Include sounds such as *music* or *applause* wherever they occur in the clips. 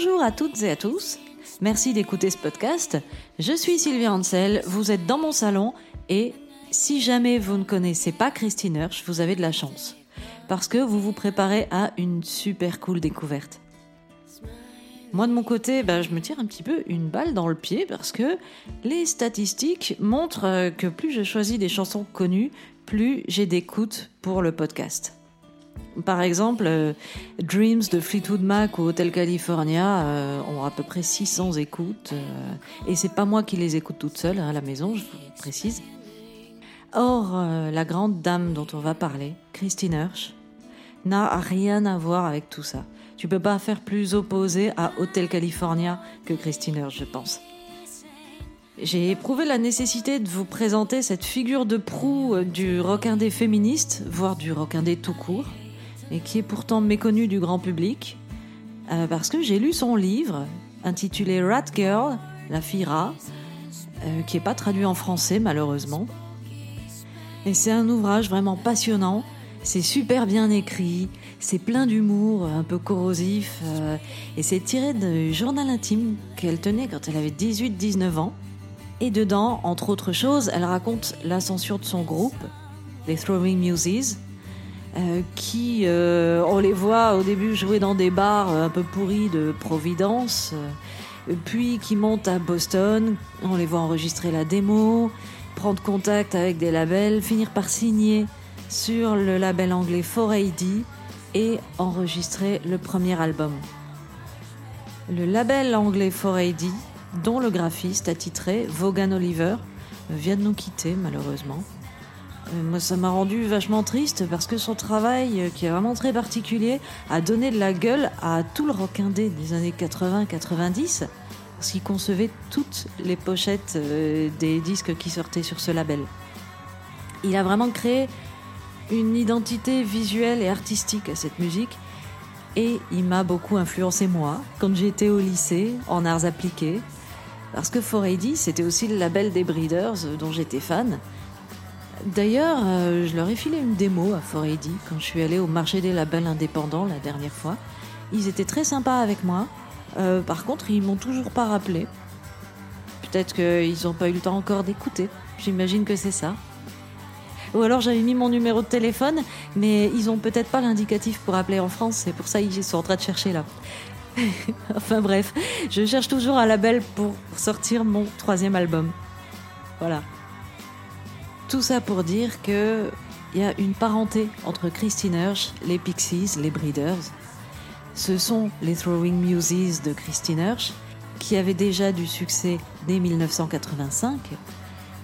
Bonjour à toutes et à tous. Merci d'écouter ce podcast. Je suis Sylvia Ansel, vous êtes dans mon salon et si jamais vous ne connaissez pas Christine Hirsch, vous avez de la chance. Parce que vous vous préparez à une super cool découverte. Moi de mon côté, bah, je me tire un petit peu une balle dans le pied parce que les statistiques montrent que plus je choisis des chansons connues, plus j'ai d'écoute pour le podcast. Par exemple, euh, Dreams de Fleetwood Mac ou Hotel California euh, ont à peu près 600 écoutes. et c'est pas moi qui les écoute toute seule hein, à la maison, je vous précise. Or, la grande dame dont on va parler, Christine Hirsch, n'a rien à voir avec tout ça. Tu peux pas faire plus opposé à Hotel California que Christine je pense. J'ai éprouvé la nécessité de vous présenter cette figure de proue euh, du rock indé féministe, voire du rock indé tout court, et qui est pourtant méconnue du grand public, euh, parce que j'ai lu son livre intitulé Rat Girl, la fille rat, euh, qui n'est pas traduit en français malheureusement. Et c'est un ouvrage vraiment passionnant c'est super bien écrit, c'est plein d'humour, un peu corrosif, euh, et c'est tiré du journal intime qu'elle tenait quand elle avait 18-19 ans. Et dedans, entre autres choses, elle raconte l'ascension de son groupe, les Throwing Muses, euh, qui, euh, on les voit au début jouer dans des bars un peu pourris de Providence, puis qui montent à Boston, on les voit enregistrer la démo, prendre contact avec des labels, finir par signer sur le label anglais 4AD et enregistrer le premier album. Le label anglais 4AD, dont le graphiste attitré Vaughan Oliver, vient de nous quitter malheureusement. Euh, moi, ça m'a rendu vachement triste parce que son travail, euh, qui est vraiment très particulier, a donné de la gueule à tout le rock indé des années 80-90, parce qu'il concevait toutes les pochettes euh, des disques qui sortaient sur ce label. Il a vraiment créé une identité visuelle et artistique à cette musique. Et il m'a beaucoup influencé moi, quand j'étais au lycée, en arts appliqués. Parce que 4AD, c'était aussi le label des Breeders, dont j'étais fan. D'ailleurs, euh, je leur ai filé une démo à 4AD quand je suis allée au marché des labels indépendants la dernière fois. Ils étaient très sympas avec moi. Euh, par contre, ils m'ont toujours pas rappelé. Peut-être qu'ils n'ont pas eu le temps encore d'écouter. J'imagine que c'est ça. Ou alors j'avais mis mon numéro de téléphone, mais ils ont peut-être pas l'indicatif pour appeler en France, c'est pour ça qu'ils sont en train de chercher là. *laughs* enfin bref, je cherche toujours un label pour sortir mon troisième album. Voilà. Tout ça pour dire que il y a une parenté entre Christine Hirsch, les Pixies, les Breeders. Ce sont les Throwing Muses de Christine Hirsch, qui avaient déjà du succès dès 1985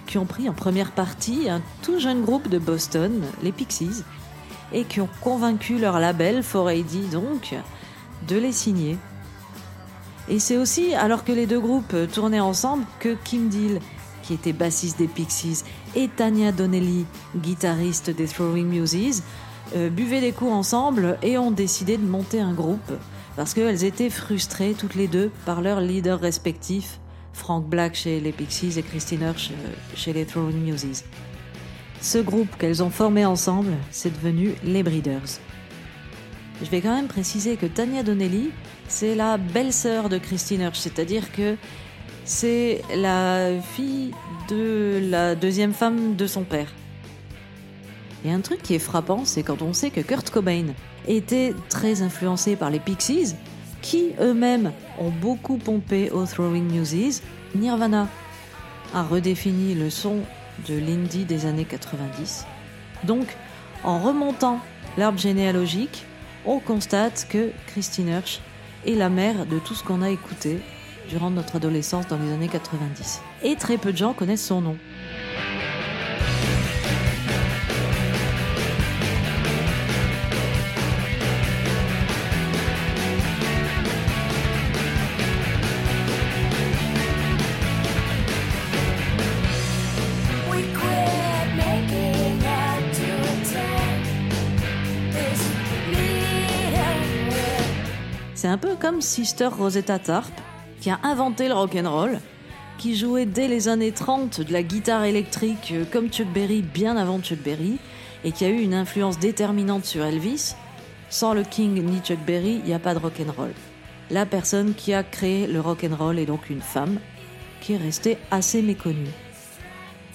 qui ont pris en première partie un tout jeune groupe de Boston, les Pixies, et qui ont convaincu leur label, 4AD donc, de les signer. Et c'est aussi alors que les deux groupes tournaient ensemble que Kim Deal, qui était bassiste des Pixies, et Tanya Donnelly, guitariste des Throwing Muses, euh, buvaient des coups ensemble et ont décidé de monter un groupe parce qu'elles étaient frustrées toutes les deux par leurs leaders respectifs Frank Black chez les Pixies et Christine Hirsch euh, chez les Throwing Muses. Ce groupe qu'elles ont formé ensemble, c'est devenu les Breeders. Je vais quand même préciser que Tanya Donnelly, c'est la belle-sœur de Christine Hirsch, c'est-à-dire que c'est la fille de la deuxième femme de son père. Et un truc qui est frappant, c'est quand on sait que Kurt Cobain était très influencé par les Pixies, qui eux-mêmes ont beaucoup pompé au Throwing Muses, Nirvana a redéfini le son de l'indie des années 90. Donc, en remontant l'arbre généalogique, on constate que Christine Hirsch est la mère de tout ce qu'on a écouté durant notre adolescence dans les années 90. Et très peu de gens connaissent son nom. C'est un peu comme Sister Rosetta Tarp, qui a inventé le rock'n'roll, qui jouait dès les années 30 de la guitare électrique euh, comme Chuck Berry bien avant Chuck Berry, et qui a eu une influence déterminante sur Elvis. Sans le King ni Chuck Berry, il n'y a pas de rock'n'roll. la personne qui a créé le rock and roll est donc une femme qui est restée assez méconnue.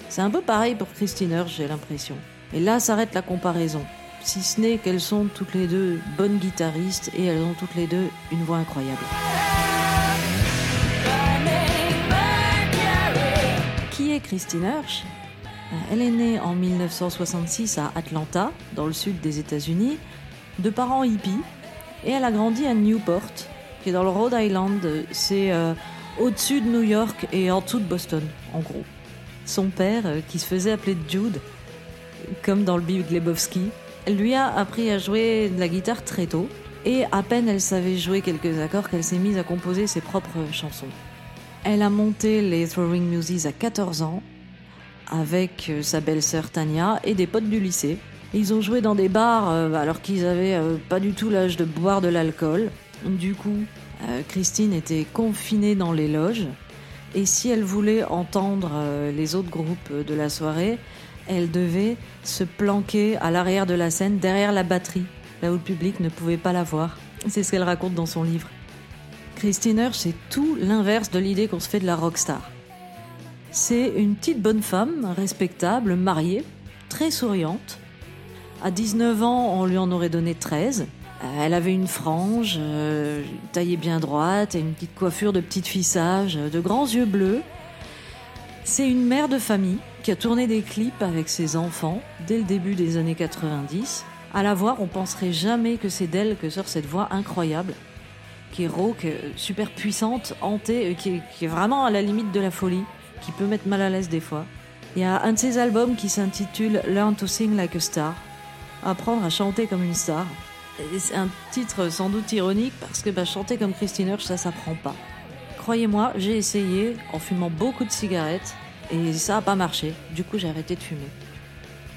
C'est un peu pareil pour Christine Hirsch, j'ai l'impression. Et là s'arrête la comparaison. Si ce n'est qu'elles sont toutes les deux bonnes guitaristes et elles ont toutes les deux une voix incroyable. Qui est Christine Hirsch? Elle est née en 1966 à Atlanta, dans le sud des États-Unis, de parents hippies, et elle a grandi à Newport, qui est dans le Rhode Island. C'est euh, au-dessus de New York et en dessous de Boston, en gros. Son père, euh, qui se faisait appeler Jude, comme dans le Big Lebowski, lui a appris à jouer de la guitare très tôt. Et à peine elle savait jouer quelques accords qu'elle s'est mise à composer ses propres chansons. Elle a monté les Throwing Muses à 14 ans avec euh, sa belle-sœur Tania et des potes du lycée. Ils ont joué dans des bars euh, alors qu'ils avaient euh, pas du tout l'âge de boire de l'alcool. Du coup, Christine était confinée dans les loges et si elle voulait entendre les autres groupes de la soirée, elle devait se planquer à l'arrière de la scène derrière la batterie, là où le public ne pouvait pas la voir. C'est ce qu'elle raconte dans son livre. Christine Hirsch, c'est tout l'inverse de l'idée qu'on se fait de la rockstar. C'est une petite bonne femme, respectable, mariée, très souriante. À 19 ans, on lui en aurait donné 13. Elle avait une frange, euh, taillée bien droite, et une petite coiffure de petite fille sage, de grands yeux bleus. C'est une mère de famille qui a tourné des clips avec ses enfants dès le début des années 90. À la voir, on penserait jamais que c'est d'elle que sort cette voix incroyable qui est rauque, super puissante, hantée, euh, qui est, vraiment à la limite de la folie, qui peut mettre mal à l'aise des fois. Il y a un de ses albums qui s'intitule Learn to Sing Like a Star, apprendre à chanter comme une star. C'est un titre sans doute ironique parce que bah, chanter comme Christine Hirsch, ça s'apprend pas. Croyez-moi, j'ai essayé en fumant beaucoup de cigarettes et ça n'a pas marché. Du coup, j'ai arrêté de fumer.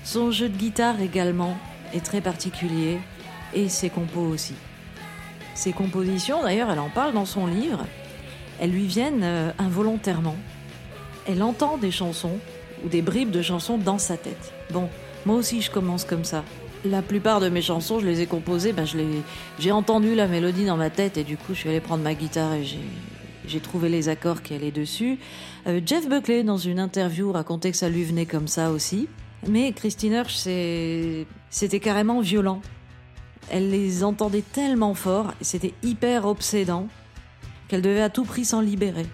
Son jeu de guitare également est très particulier et ses compos aussi. Ses compositions, d'ailleurs, elle en parle dans son livre, elles lui viennent euh, involontairement. Elle entend des chansons ou des bribes de chansons dans sa tête. Bon, moi aussi je commence comme ça. La plupart de mes chansons, je les ai composées, ben j'ai entendu la mélodie dans ma tête et du coup je suis allée prendre ma guitare et j'ai trouvé les accords qui allaient dessus. Euh, Jeff Buckley, dans une interview, racontait que ça lui venait comme ça aussi. Mais Christine Hirsch, c'était carrément violent. Elle les entendait tellement fort, c'était hyper obsédant, qu'elle devait à tout prix s'en libérer.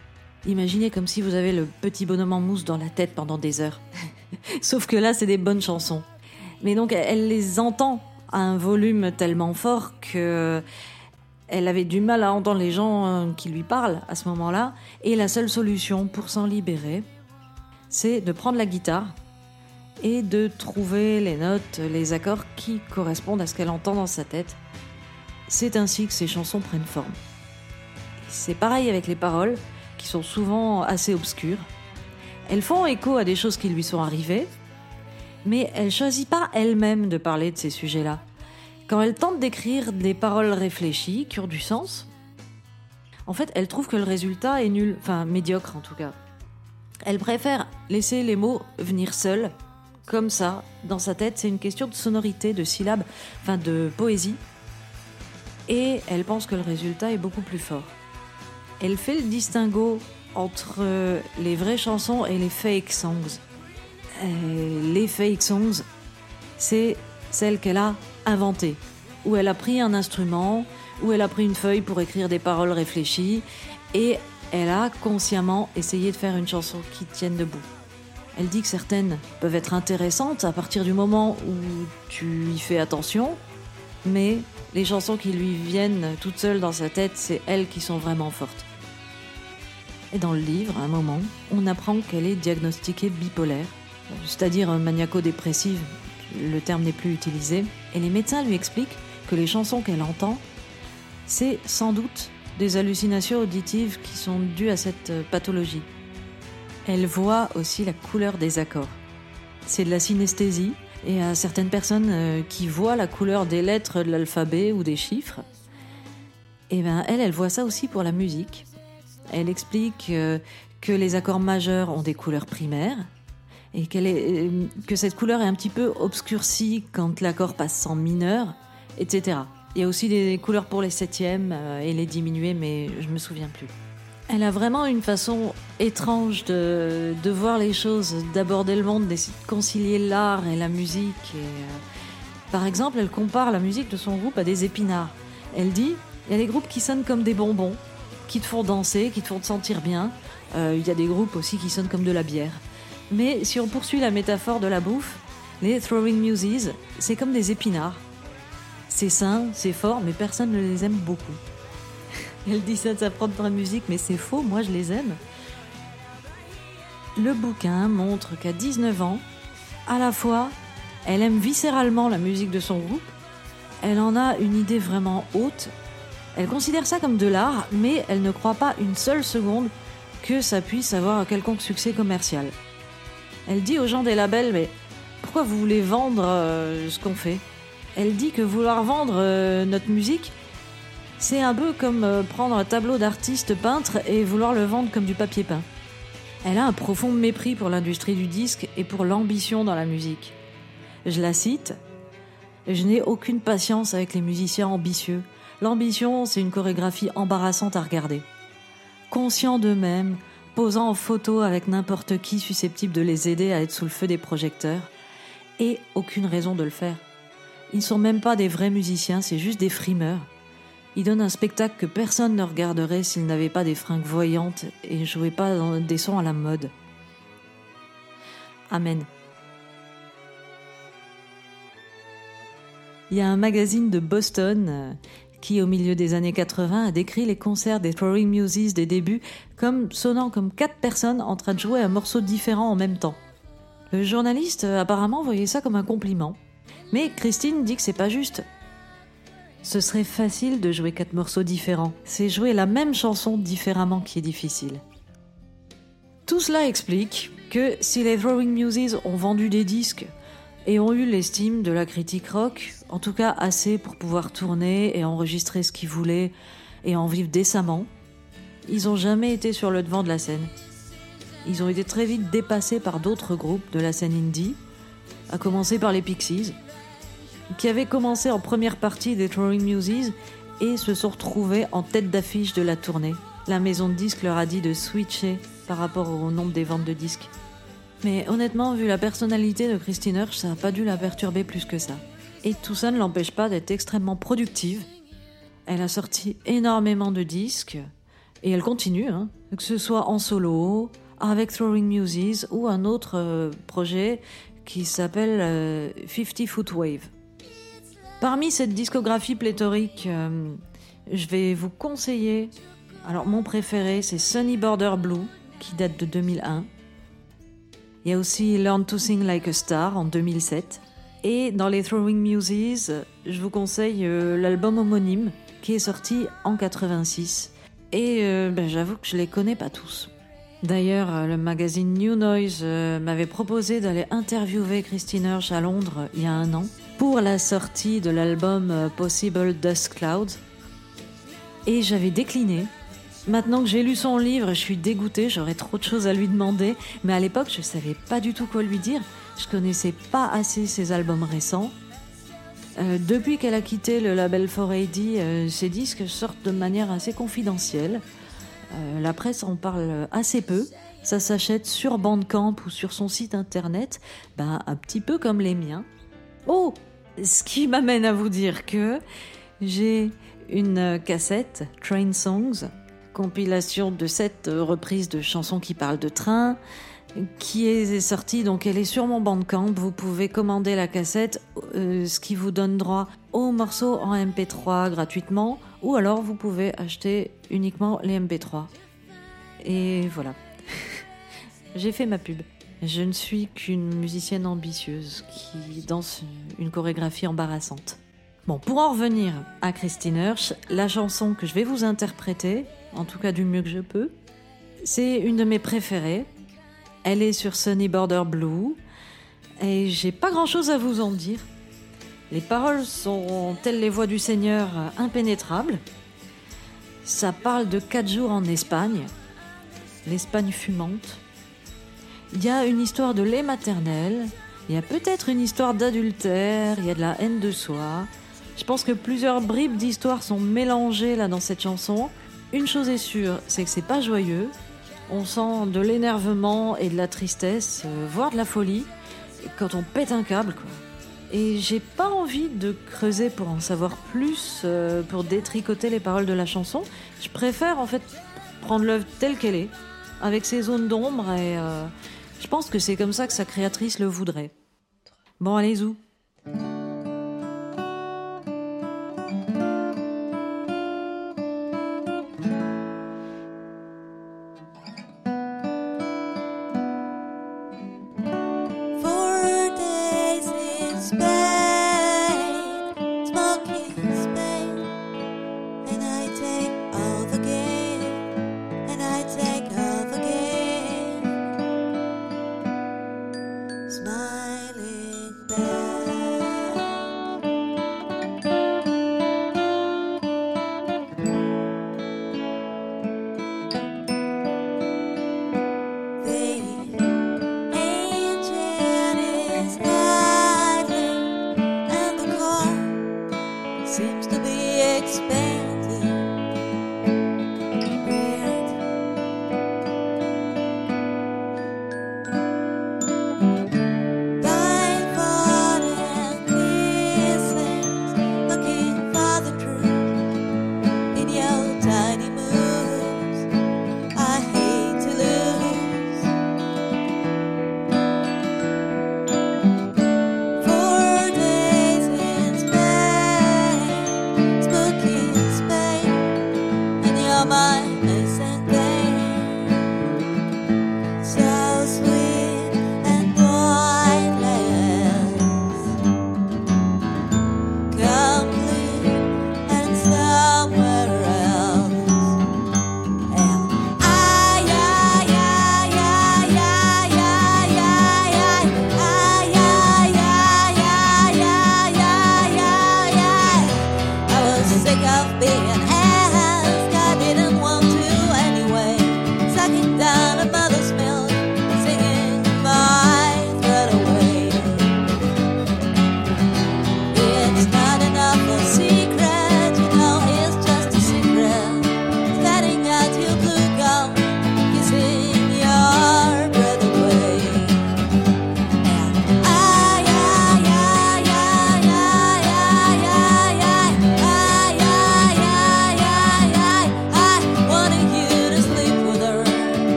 Imaginez comme si vous avez le petit bonhomme en mousse dans la tête pendant des heures. *laughs* Sauf que là, c'est des bonnes chansons. Mais donc, elle les entend à un volume tellement fort que elle avait du mal à entendre les gens euh, qui lui parlent à ce moment-là. Et la seule solution pour s'en libérer, c'est de prendre la guitare et de trouver les notes, les accords qui correspondent à ce qu'elle entend dans sa tête. C'est ainsi que ces chansons prennent forme. C'est pareil avec les paroles, qui sont souvent assez obscures. Elles font écho à des choses qui lui sont arrivées, mais elle choisit pas elle-même de parler de ces sujets-là. Quand elle tente d'écrire des paroles réfléchies, qui ont du sens, en fait, elle trouve que le résultat est nul, enfin médiocre en tout cas. Elle préfère laisser les mots venir seuls comme ça, dans sa tête. C'est une question de sonorité, de syllabes, enfin de poésie. Et elle pense que le résultat est beaucoup plus fort. Elle fait le distinguo entre les vraies chansons et les fake songs. les fake songs, c'est celles qu'elle a inventées, où elle a pris un instrument, où elle a pris une feuille pour écrire des paroles réfléchies, et elle a consciemment essayé de faire une chanson qui tienne debout. Elle dit que certaines peuvent être intéressantes à partir du moment où tu y fais attention, mais les chansons qui lui viennent toutes seules dans sa tête, c'est elles qui sont vraiment fortes. Et dans le livre, un moment, on apprend qu'elle est diagnostiquée bipolaire, c'est-à-dire maniaco-dépressive, le terme n'est plus utilisé, et les médecins lui expliquent que les chansons qu'elle entend, c'est sans doute des hallucinations auditives qui sont dues à cette pathologie. Elle voit aussi la couleur des accords. C'est de la synesthésie, et à certaines personnes euh, qui voient la couleur des lettres de l'alphabet ou des chiffres, et eh ben elle, elle voit ça aussi pour la musique. Elle explique euh, que les accords majeurs ont des couleurs primaires et euh, que cette couleur est un petit peu obscurcie quand l'accord passe en mineur, etc. Il y a aussi des couleurs pour les septièmes et les diminués, mais je me souviens plus. Elle a vraiment une façon étrange de, voir les choses, d'aborder le monde, de concilier l'art et la musique. Et, euh, par exemple, elle compare la musique de son groupe à des épinards. Elle dit il y a des groupes qui sonnent comme des bonbons, qui te font danser, qui te font te sentir bien. Euh, il y a des groupes aussi qui sonnent comme de la bière. Mais si on poursuit la métaphore de la bouffe, les Throwing Muses, c'est comme des épinards. C'est sain, c'est fort, mais personne ne les aime beaucoup. Elle dit ça de sa propre musique, mais c'est faux, moi je les aime. Le bouquin montre qu'à 19 ans, à la fois, elle aime viscéralement la musique de son groupe, elle en a une idée vraiment haute elle considère ça comme de l'art, mais elle ne croit pas une seule seconde que ça puisse avoir un quelconque succès commercial. Elle dit aux gens des labels, mais pourquoi vous voulez vendre euh, ce qu'on fait? Elle dit que vouloir vendre euh, notre musique, c'est un peu comme euh, prendre un tableau d'artiste peintre et vouloir le vendre comme du papier peint. Elle a un profond mépris pour l'industrie du disque et pour l'ambition dans la musique. Je la cite Je n'ai aucune patience avec les musiciens ambitieux. L'ambition, c'est une chorégraphie embarrassante à regarder. Conscients d'eux-mêmes, posant en photo avec n'importe qui susceptible de les aider à être sous le feu des projecteurs, et aucune raison de le faire. Ils ne sont même pas des vrais musiciens, c'est juste des frimeurs. Ils donnent un spectacle que personne ne regarderait s'ils n'avaient pas des fringues voyantes et ne jouaient pas des sons à la mode. Amen. Il y a un magazine de Boston euh, qui, au milieu des années 80, a décrit les concerts des Throwing Muses des débuts comme sonnant comme quatre personnes en train de jouer un morceau différent en même temps. Le journaliste, euh, apparemment, voyait ça comme un compliment. Mais Christine dit que c'est pas juste. Ce serait facile de jouer quatre morceaux différents. C'est jouer la même chanson différemment qui est difficile. Tout cela explique que si les Throwing Muses ont vendu des disques et ont eu l'estime de la critique rock, en tout cas assez pour pouvoir tourner et enregistrer ce qu'ils voulaient et en vivre décemment. Ils n'ont jamais été sur le devant de la scène. Ils ont été très vite dépassés par d'autres groupes de la scène indie, à commencer par les Pixies, qui avaient commencé en première partie des Throwing Muses et se sont retrouvés en tête d'affiche de la tournée. La maison de disques leur a dit de switcher par rapport au nombre des ventes de disques. Mais honnêtement, vu la personnalité de Christine Hirsch, ça n'a pas dû la perturber plus que ça. Et tout ça ne l'empêche pas d'être extrêmement productive. Elle a sorti énormément de disques et elle continue, hein, que ce soit en solo, avec Throwing Muses ou un autre euh, projet qui s'appelle 50 euh, Foot Wave. Parmi cette discographie pléthorique, euh, je vais vous conseiller. Alors, mon préféré, c'est Sunny Border Blue, qui date de 2001. Il y a aussi Learn to Sing Like a Star en 2007. Et dans les Throwing Muses, je vous conseille euh, l'album homonyme qui est sorti en 86. Et euh, ben, j'avoue que je les connais pas tous. D'ailleurs, le magazine New Noise m'avait proposé d'aller interviewer Christine Hirsch à Londres il y a un an pour la sortie de l'album Possible Dust Clouds. Et j'avais décliné Maintenant que j'ai lu son livre, je suis dégoûtée, j'aurais trop de choses à lui demander, mais à l'époque, je savais pas du tout quoi lui dire. Je connaissais pas assez ses albums récents. Euh, depuis qu'elle a quitté le label 4AD, euh, ses disques sortent de manière assez confidentielle. Euh, la presse en parle assez peu. Ça s'achète sur Bandcamp ou sur son site internet, ben, un petit peu comme les miens. Oh Ce qui m'amène à vous dire que j'ai une cassette Train Songs compilation de sept reprises de chansons qui parlent de train, qui est sortie, donc elle est sur mon bandcamp. Vous pouvez commander la cassette, euh, ce qui vous donne droit aux morceaux en MP3 gratuitement, ou alors vous pouvez acheter uniquement les MP3. Et voilà. *laughs* J'ai fait ma pub. Je ne suis qu'une musicienne ambitieuse qui danse une chorégraphie embarrassante. Bon, pour en revenir à Christine Hirsch, la chanson que je vais vous interpréter, en tout cas du mieux que je peux, c'est une de mes préférées. Elle est sur Sunny Border Blue et j'ai pas grand chose à vous en dire. Les paroles sont, telles les voix du Seigneur, impénétrables. Ça parle de quatre jours en Espagne, l'Espagne fumante. Il y a une histoire de lait maternel, il y a peut-être une histoire d'adultère, il y a de la haine de soi, Je pense que plusieurs bribes d'histoire sont mélangées là dans cette chanson. Une chose est sûre, c'est que c'est pas joyeux. On sent de l'énervement et de la tristesse, euh, voire de la folie, quand on pète un câble, quoi. Et j'ai pas envie de creuser pour en savoir plus, euh, pour détricoter les paroles de la chanson. Je préfère en fait prendre l'œuvre telle qu'elle est, avec ses zones d'ombre, et euh, je pense que c'est comme ça que sa créatrice le voudrait. Bon, allez, zou.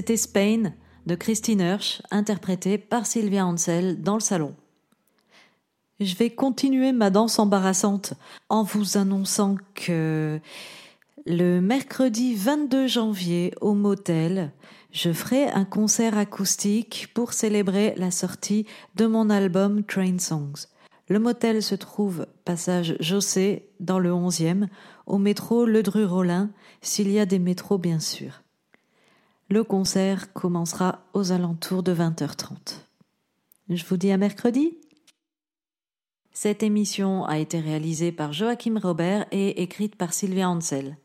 C'était Spain de Christine Hirsch, interprétée par Sylvia Ansel dans le salon. Je vais continuer ma danse embarrassante en vous annonçant que le mercredi 22 janvier au motel, je ferai un concert acoustique pour célébrer la sortie de mon album Train Songs. Le motel se trouve passage Jossé dans le 11e, au métro Le Dru-Rollin, s'il y a des métros bien sûr. Le concert commencera aux alentours de 20h30. Je vous dis à mercredi. Cette émission a été réalisée par Joachim Robert et écrite par Sylvia Ansel.